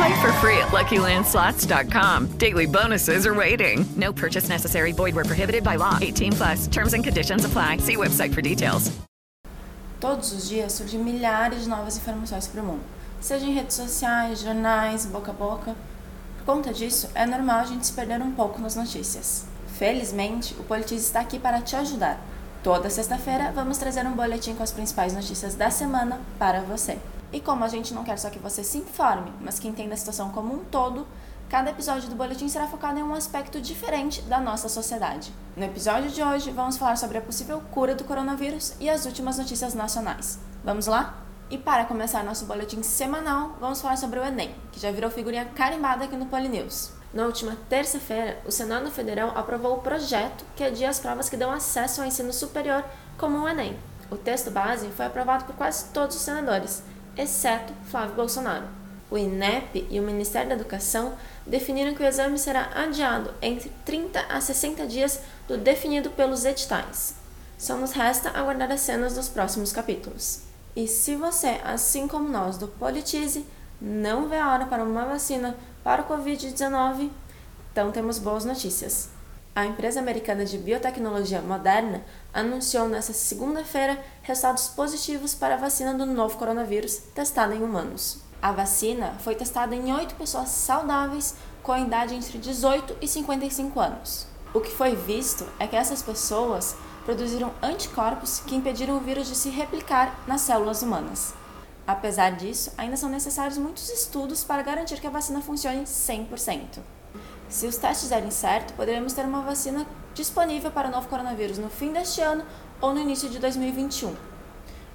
Play for free at LuckyLandSlots.com. Daily bonuses are waiting. No purchase necessary. Void were prohibited by law. 18 plus. Terms and conditions apply. See website for details. Todos os dias surgem milhares de novas informações para o mundo, seja em redes sociais, jornais, boca a boca. Por conta disso, é normal a gente se perder um pouco nas notícias. Felizmente, o Politiz está aqui para te ajudar. Toda sexta-feira vamos trazer um boletim com as principais notícias da semana para você. E como a gente não quer só que você se informe, mas que entenda a situação como um todo, cada episódio do boletim será focado em um aspecto diferente da nossa sociedade. No episódio de hoje, vamos falar sobre a possível cura do coronavírus e as últimas notícias nacionais. Vamos lá? E para começar nosso boletim semanal, vamos falar sobre o Enem, que já virou figurinha carimbada aqui no Polinews. Na última terça-feira, o Senado Federal aprovou o projeto que adia as provas que dão acesso ao ensino superior, como o Enem. O texto base foi aprovado por quase todos os senadores, exceto Flávio Bolsonaro. O INEP e o Ministério da Educação definiram que o exame será adiado entre 30 a 60 dias do definido pelos editais. Só nos resta aguardar as cenas dos próximos capítulos. E se você, assim como nós do Politize, não vê a hora para uma vacina para o Covid-19, então temos boas notícias. A empresa americana de biotecnologia Moderna anunciou nesta segunda-feira resultados positivos para a vacina do novo coronavírus testada em humanos. A vacina foi testada em oito pessoas saudáveis com a idade entre 18 e 55 anos. O que foi visto é que essas pessoas produziram anticorpos que impediram o vírus de se replicar nas células humanas. Apesar disso, ainda são necessários muitos estudos para garantir que a vacina funcione 100%. Se os testes derem certo, poderemos ter uma vacina disponível para o novo coronavírus no fim deste ano ou no início de 2021.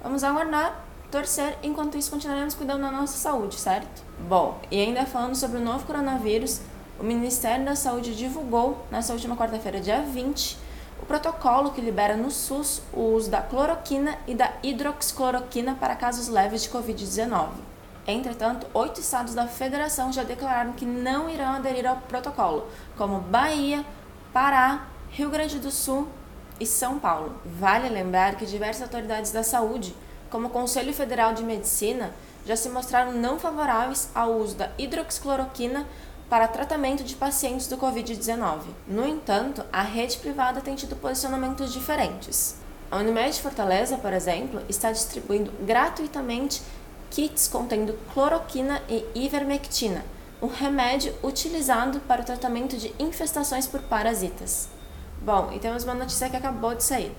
Vamos aguardar, torcer, enquanto isso continuaremos cuidando da nossa saúde, certo? Bom, e ainda falando sobre o novo coronavírus, o Ministério da Saúde divulgou, nessa última quarta-feira, dia 20, o protocolo que libera no SUS o uso da cloroquina e da hidroxicloroquina para casos leves de Covid-19. Entretanto, oito estados da federação já declararam que não irão aderir ao protocolo, como Bahia, Pará, Rio Grande do Sul e São Paulo. Vale lembrar que diversas autoridades da saúde, como o Conselho Federal de Medicina, já se mostraram não favoráveis ao uso da hidroxicloroquina para tratamento de pacientes do Covid-19. No entanto, a rede privada tem tido posicionamentos diferentes. A Unimed Fortaleza, por exemplo, está distribuindo gratuitamente kits contendo cloroquina e ivermectina, um remédio utilizado para o tratamento de infestações por parasitas. Bom, e temos uma notícia que acabou de sair.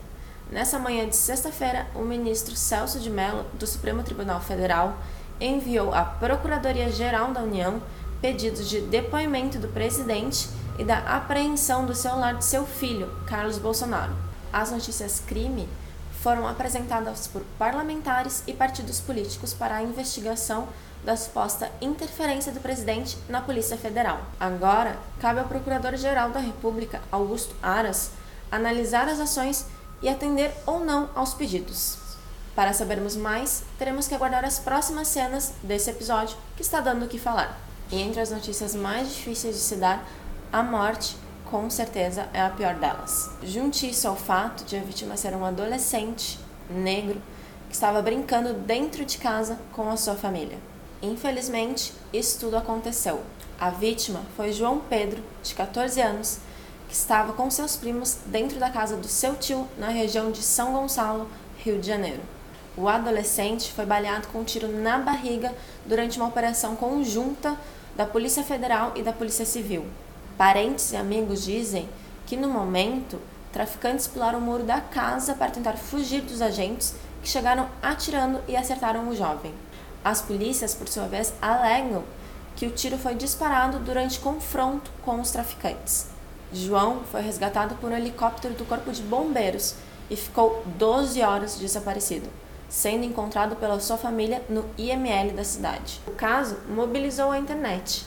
Nessa manhã de sexta-feira, o ministro Celso de Mello, do Supremo Tribunal Federal, enviou à Procuradoria-Geral da União pedidos de depoimento do presidente e da apreensão do celular de seu filho, Carlos Bolsonaro. As notícias crime foram apresentadas por parlamentares e partidos políticos para a investigação da suposta interferência do presidente na Polícia Federal. Agora, cabe ao Procurador-Geral da República, Augusto Aras, analisar as ações e atender ou não aos pedidos. Para sabermos mais, teremos que aguardar as próximas cenas desse episódio que está dando o que falar. E entre as notícias mais difíceis de se dar, a morte, com certeza, é a pior delas. Junte isso ao fato de a vítima ser um adolescente negro que estava brincando dentro de casa com a sua família. Infelizmente, isso tudo aconteceu. A vítima foi João Pedro, de 14 anos, que estava com seus primos dentro da casa do seu tio na região de São Gonçalo, Rio de Janeiro. O adolescente foi baleado com um tiro na barriga durante uma operação conjunta da Polícia Federal e da Polícia Civil. Parentes e amigos dizem que no momento traficantes pularam o muro da casa para tentar fugir dos agentes, que chegaram atirando e acertaram o jovem. As polícias, por sua vez, alegam que o tiro foi disparado durante confronto com os traficantes. João foi resgatado por um helicóptero do Corpo de Bombeiros e ficou 12 horas desaparecido, sendo encontrado pela sua família no IML da cidade. O caso mobilizou a internet,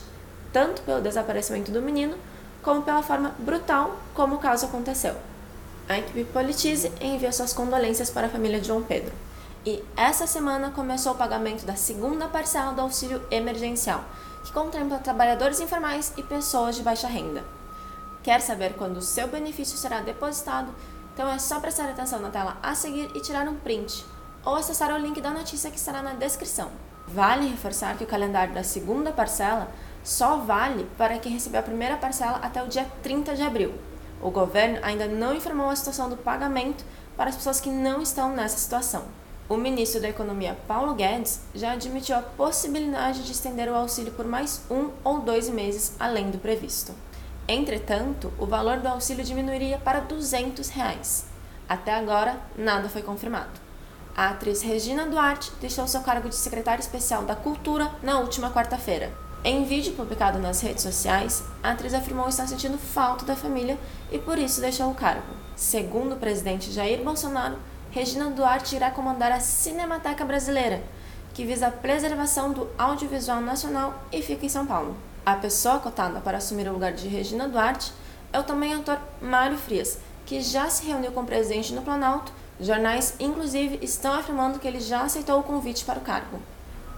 tanto pelo desaparecimento do menino, como pela forma brutal como o caso aconteceu. A equipe Politize enviou suas condolências para a família de João Pedro. E essa semana começou o pagamento da segunda parcela do auxílio emergencial, que contempla trabalhadores informais e pessoas de baixa renda. Quer saber quando o seu benefício será depositado? Então é só prestar atenção na tela a seguir e tirar um print, ou acessar o link da notícia que estará na descrição. Vale reforçar que o calendário da segunda parcela só vale para quem receber a primeira parcela até o dia 30 de abril. O governo ainda não informou a situação do pagamento para as pessoas que não estão nessa situação. O ministro da Economia, Paulo Guedes, já admitiu a possibilidade de estender o auxílio por mais um ou dois meses além do previsto. Entretanto, o valor do auxílio diminuiria para 200 reais. Até agora, nada foi confirmado. A atriz Regina Duarte deixou seu cargo de secretária especial da Cultura na última quarta-feira. Em vídeo publicado nas redes sociais, a atriz afirmou estar sentindo falta da família e por isso deixou o cargo. Segundo o presidente Jair Bolsonaro, Regina Duarte irá comandar a Cinemateca Brasileira, que visa a preservação do audiovisual nacional e fica em São Paulo. A pessoa cotada para assumir o lugar de Regina Duarte é o também ator Mário Frias, que já se reuniu com o presidente no Planalto. Jornais, inclusive, estão afirmando que ele já aceitou o convite para o cargo.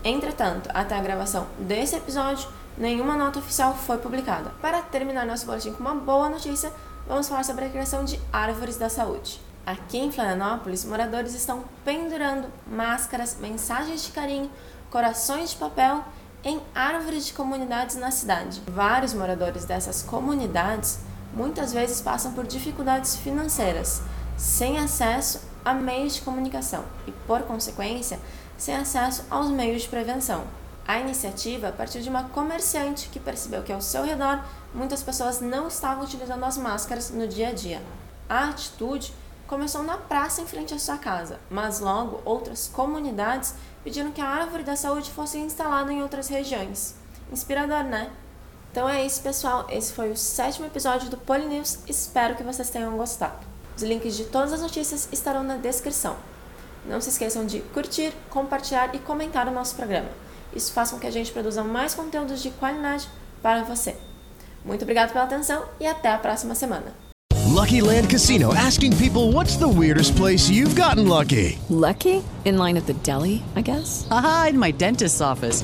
Entretanto, até a gravação desse episódio, nenhuma nota oficial foi publicada. Para terminar nosso boletim com uma boa notícia, vamos falar sobre a criação de árvores da saúde. Aqui em Florianópolis, moradores estão pendurando máscaras, mensagens de carinho, corações de papel em árvores de comunidades na cidade. Vários moradores dessas comunidades muitas vezes passam por dificuldades financeiras, sem acesso a meios de comunicação e, por consequência, sem acesso aos meios de prevenção. A iniciativa partiu de uma comerciante que percebeu que ao seu redor muitas pessoas não estavam utilizando as máscaras no dia a dia. A atitude começou na praça em frente à sua casa, mas logo outras comunidades pediram que a árvore da saúde fosse instalada em outras regiões. Inspirador, né? Então é isso, pessoal. Esse foi o sétimo episódio do Polinews. Espero que vocês tenham gostado. Os links de todas as notícias estarão na descrição. Não se esqueçam de curtir, compartilhar e comentar o nosso programa. Isso faz com que a gente produza mais conteúdos de qualidade para você. Muito obrigado pela atenção e até a próxima semana. Lucky Land Casino asking people what's the weirdest place you've gotten lucky? Lucky? In line at the deli, I guess? Aha, in my dentist's office.